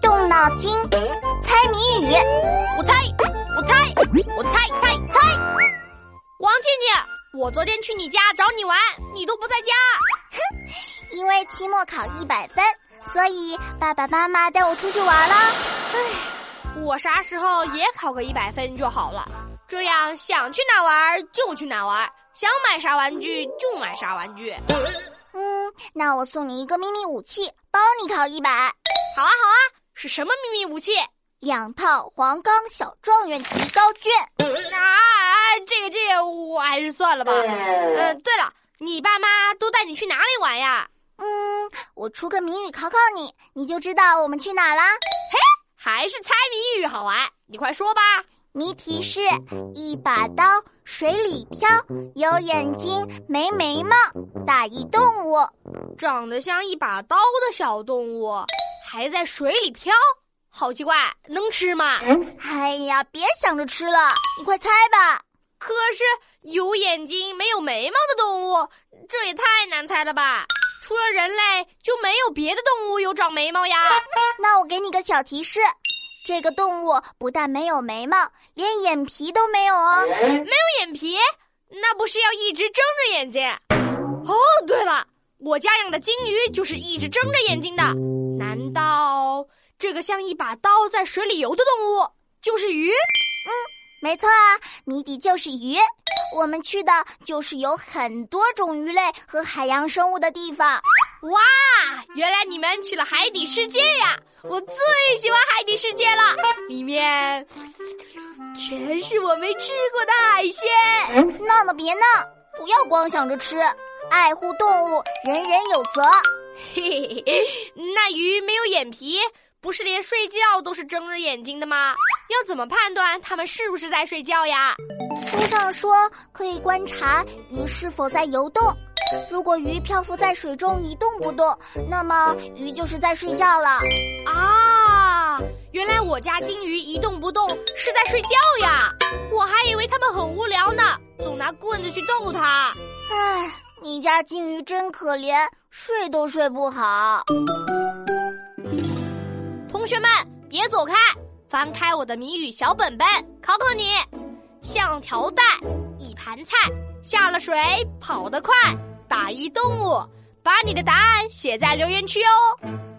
动脑筋，猜谜语。我猜，我猜，我猜猜猜。王静静，我昨天去你家找你玩，你都不在家。哼，因为期末考一百分，所以爸爸妈妈带我出去玩了。唉，我啥时候也考个一百分就好了，这样想去哪玩就去哪玩，想买啥玩具就买啥玩具。嗯，那我送你一个秘密武器，包你考一百。好啊，好啊，是什么秘密武器？两套黄冈小状元提高卷。啊，这个这个，我还是算了吧。呃，对了，你爸妈都带你去哪里玩呀？嗯，我出个谜语考考你，你就知道我们去哪啦。嘿，还是猜谜语好玩，你快说吧。谜题是一把刀，水里漂，有眼睛没眉毛，打一动物，长得像一把刀的小动物，还在水里漂，好奇怪，能吃吗？哎呀，别想着吃了，你快猜吧。可是有眼睛没有眉毛的动物，这也太难猜了吧？除了人类，就没有别的动物有长眉毛呀？那我给你个小提示。这个动物不但没有眉毛，连眼皮都没有哦。没有眼皮，那不是要一直睁着眼睛？哦，对了，我家养的金鱼就是一直睁着眼睛的。难道这个像一把刀在水里游的动物就是鱼？嗯，没错啊，谜底就是鱼。我们去的就是有很多种鱼类和海洋生物的地方。哇，原来你们去了海底世界呀！我最喜欢海底世界了，里面全是我没吃过的海鲜。闹闹别闹，不要光想着吃，爱护动物，人人有责。嘿嘿嘿，那鱼没有眼皮，不是连睡觉都是睁着眼睛的吗？要怎么判断它们是不是在睡觉呀？书上说可以观察鱼是否在游动。如果鱼漂浮在水中一动不动，那么鱼就是在睡觉了。啊，原来我家金鱼一动不动是在睡觉呀！我还以为它们很无聊呢，总拿棍子去逗它。唉，你家金鱼真可怜，睡都睡不好。同学们，别走开，翻开我的谜语小本本，考考你：像条带，一盘菜，下了水跑得快。打一动物，把你的答案写在留言区哦。